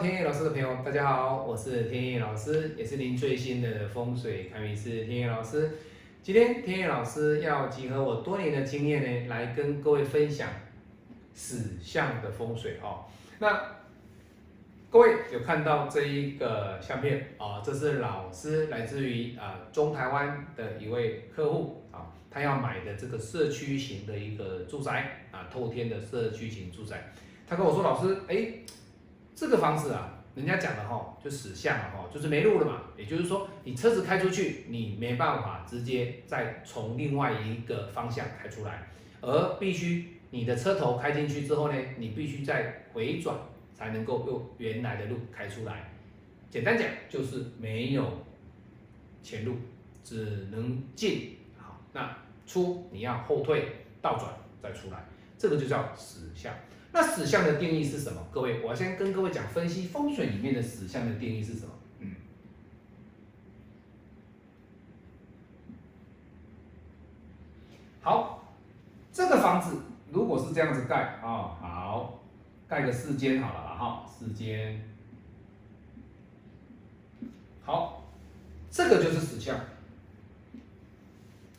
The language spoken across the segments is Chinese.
天野老师的朋友，大家好，我是天野老师，也是您最新的风水看运师天野老师。今天天野老师要集合我多年的经验呢，来跟各位分享死相的风水哦。那各位有看到这一个相片啊？这是老师来自于啊中台湾的一位客户啊，他要买的这个社区型的一个住宅啊，透天的社区型住宅。他跟我说，老师，哎，这个房子啊，人家讲的哈，就死相了哈，就是没路了嘛。也就是说，你车子开出去，你没办法直接再从另外一个方向开出来，而必须你的车头开进去之后呢，你必须再回转。才能够用原来的路开出来。简单讲就是没有前路，只能进。好，那出你要后退倒转再出来，这个就叫死相。那死相的定义是什么？各位，我先跟各位讲分析风水里面的死相的定义是什么。嗯，好，这个房子如果是这样子盖啊，好。盖个四间好了啦，哈，四间，好，这个就是死相，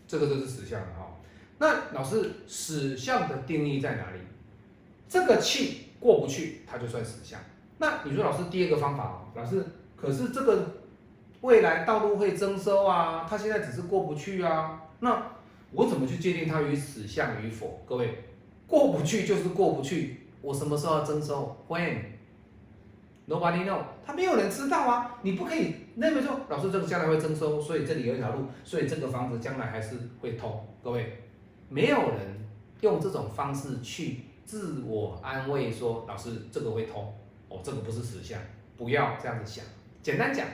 这个就是死相了哈。那老师，死相的定义在哪里？这个气过不去，它就算死相。那你说老师，第二个方法，老师，可是这个未来道路会征收啊，它现在只是过不去啊，那我怎么去界定它与死相与否？各位，过不去就是过不去。我什么时候要征收？When？Nobody know，他没有人知道啊！你不可以认为说，老师这个将来会征收，所以这里有一条路，所以这个房子将来还是会通。各位，没有人用这种方式去自我安慰说，老师这个会通，哦，这个不是实相，不要这样子想。简单讲，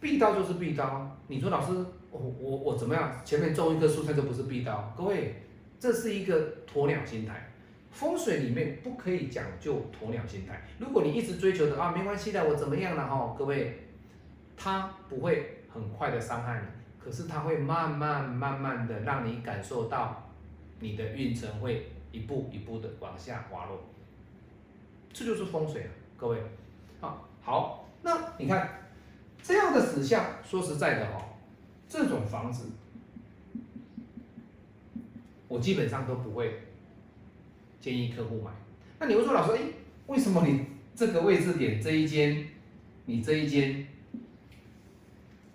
必刀就是必刀。你说老师，我我我怎么样？前面种一棵树，它就不是必刀？各位，这是一个鸵鸟心态。风水里面不可以讲究鸵鸟心态。如果你一直追求的啊，没关系的，我怎么样了哈？各位，他不会很快的伤害你，可是他会慢慢慢慢的让你感受到你的运程会一步一步的往下滑落。这就是风水啊，各位。啊，好，那你看这样的死相，说实在的哦，这种房子我基本上都不会。建议客户买，那你会说老师，哎，为什么你这个位置点这一间，你这一间，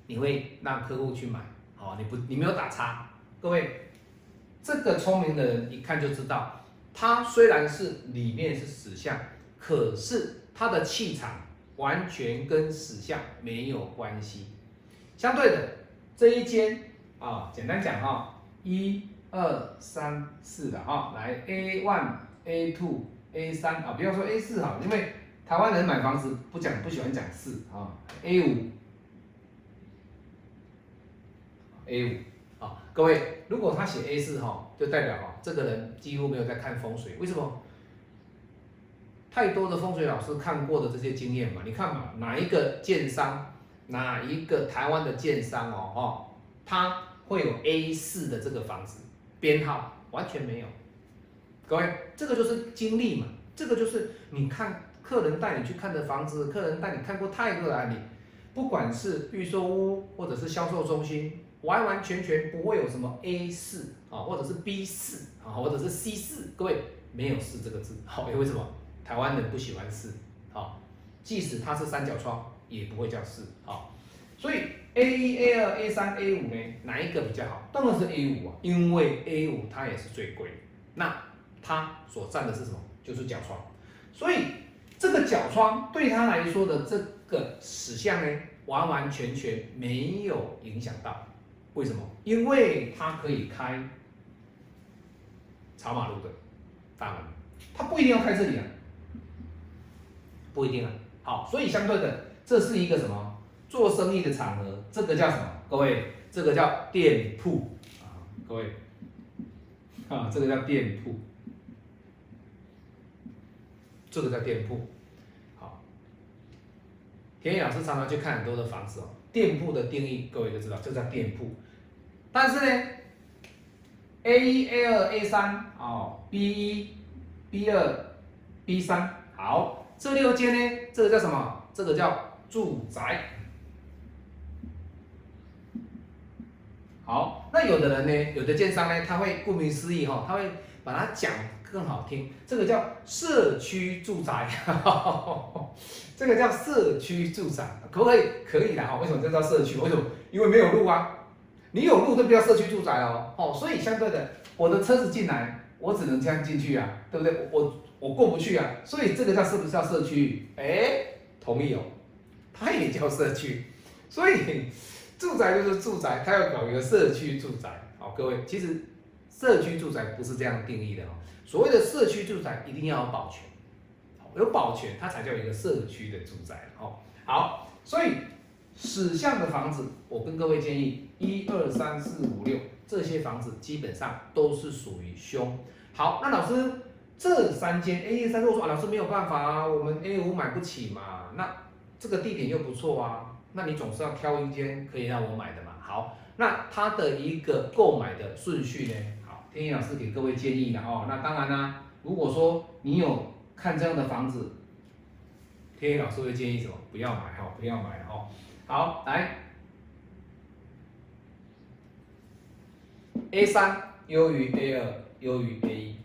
你会让客户去买？好，你不，你没有打叉。各位，这个聪明的人一看就知道，他虽然是里面是死相，可是他的气场完全跟死相没有关系。相对的，这一间啊，简单讲哈，一。二三四的哈，来 A one A two A 三啊，不要说 A 四哈，因为台湾人买房子不讲不喜欢讲四啊，A 五 A 五，各位如果他写 A 四哈，就代表哈这个人几乎没有在看风水，为什么？太多的风水老师看过的这些经验嘛，你看嘛，哪一个建商，哪一个台湾的建商哦哦，他会有 A 四的这个房子。编号完全没有，各位，这个就是经历嘛，这个就是你看客人带你去看的房子，客人带你看过太多的案例，不管是预售屋或者是销售中心，完完全全不会有什么 A 四啊，或者是 B 四啊，或者是 C 四，各位没有四这个字，好，因为什么？台湾人不喜欢四，好，即使它是三角窗，也不会叫四，好，所以。A 一、A 二、A 三、A 五呢？哪一个比较好？当然是 A 五啊，因为 A 五它也是最贵。那它所占的是什么？就是角窗。所以这个角窗对他来说的这个死相呢，完完全全没有影响到。为什么？因为它可以开朝马路的大门，它不一定要开这里啊，不一定啊。好，所以相对的，这是一个什么？做生意的场合，这个叫什么？各位，这个叫店铺啊！各位，啊，这个叫店铺，这个叫店铺。田野老师常常去看很多的房子哦。店铺的定义，各位都知道，这叫店铺。但是呢，A 一、A 二、A 三哦，B 一、B 二、B 三，好，这六间呢，这个叫什么？这个叫住宅。好，那有的人呢，有的建商呢，他会顾名思义哈，他会把它讲更好听，这个叫社区住宅，这个叫社区住宅，可不可以？可以的哈。为什么这叫社区？为什么？因为没有路啊。你有路都不叫社区住宅哦。哦，所以相对的，我的车子进来，我只能这样进去啊，对不对？我我过不去啊。所以这个叫是不是叫社区？哎，同意哦，它也叫社区，所以。住宅就是住宅，它要搞一个社区住宅。好，各位，其实社区住宅不是这样定义的哦。所谓的社区住宅一定要有保全，有保全它才叫一个社区的住宅哦。好，所以死相的房子，我跟各位建议，一二三四五六这些房子基本上都是属于凶。好，那老师这三间 A 三，如果说啊老师没有办法啊，我们 A 五买不起嘛，那这个地点又不错啊。那你总是要挑一间可以让我买的嘛。好，那它的一个购买的顺序呢？天一老师给各位建议的哦。那当然啦，如果说你有看这样的房子，天一老师会建议什么？不要买哈，不要买哈。好，来，A 三优于 A 二，优于 A 一，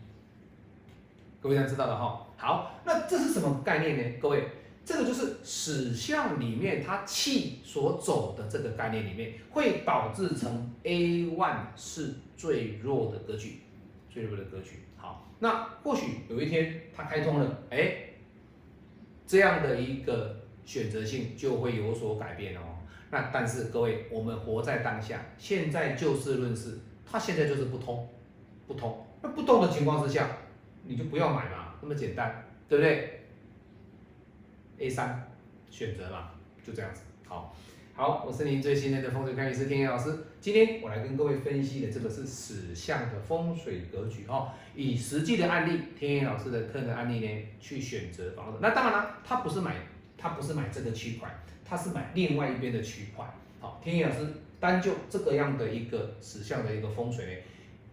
各位要知道的哈。好，那这是什么概念呢？各位？这个就是史相里面它气所走的这个概念里面，会导致成 A one 是最弱的格局，最弱的格局。好，那或许有一天它开通了，哎，这样的一个选择性就会有所改变哦。那但是各位，我们活在当下，现在就事论事，它现在就是不通，不通。那不通的情况之下，你就不要买嘛，那么简单，对不对？A 三选择嘛，就这样子。好，好，我是您最信任的风水看运师天野老师。今天我来跟各位分析的这个是死相的风水格局哦，以实际的案例，天野老师的客人案例呢去选择房子。那当然了，他不是买，他不是买这个区块，他是买另外一边的区块。好，天野老师单就这个样的一个死相的一个风水呢，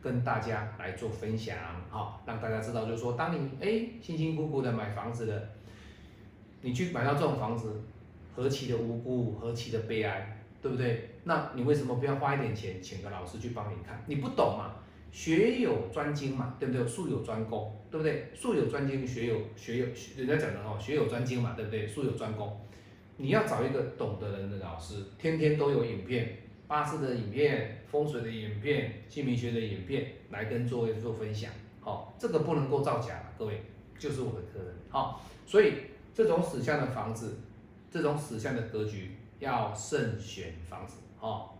跟大家来做分享。好，让大家知道，就是说，当你哎辛辛苦苦的买房子的。你去买到这种房子，何其的无辜，何其的悲哀，对不对？那你为什么不要花一点钱，请个老师去帮你看？你不懂嘛？学有专精嘛，对不对？术有专攻，对不对？术有专精，学有学有，人家讲的哦，学有专精嘛，对不对？术有专攻，你要找一个懂的人的老师，天天都有影片，八字的影片，风水的影片，姓名学的影片，来跟各位做分享。好，这个不能够造假，各位就是我的客人。好，所以。这种死相的房子，这种死相的格局，要慎选房子哦。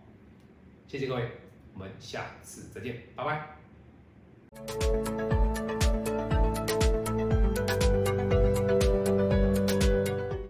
谢谢各位，我们下次再见，拜拜。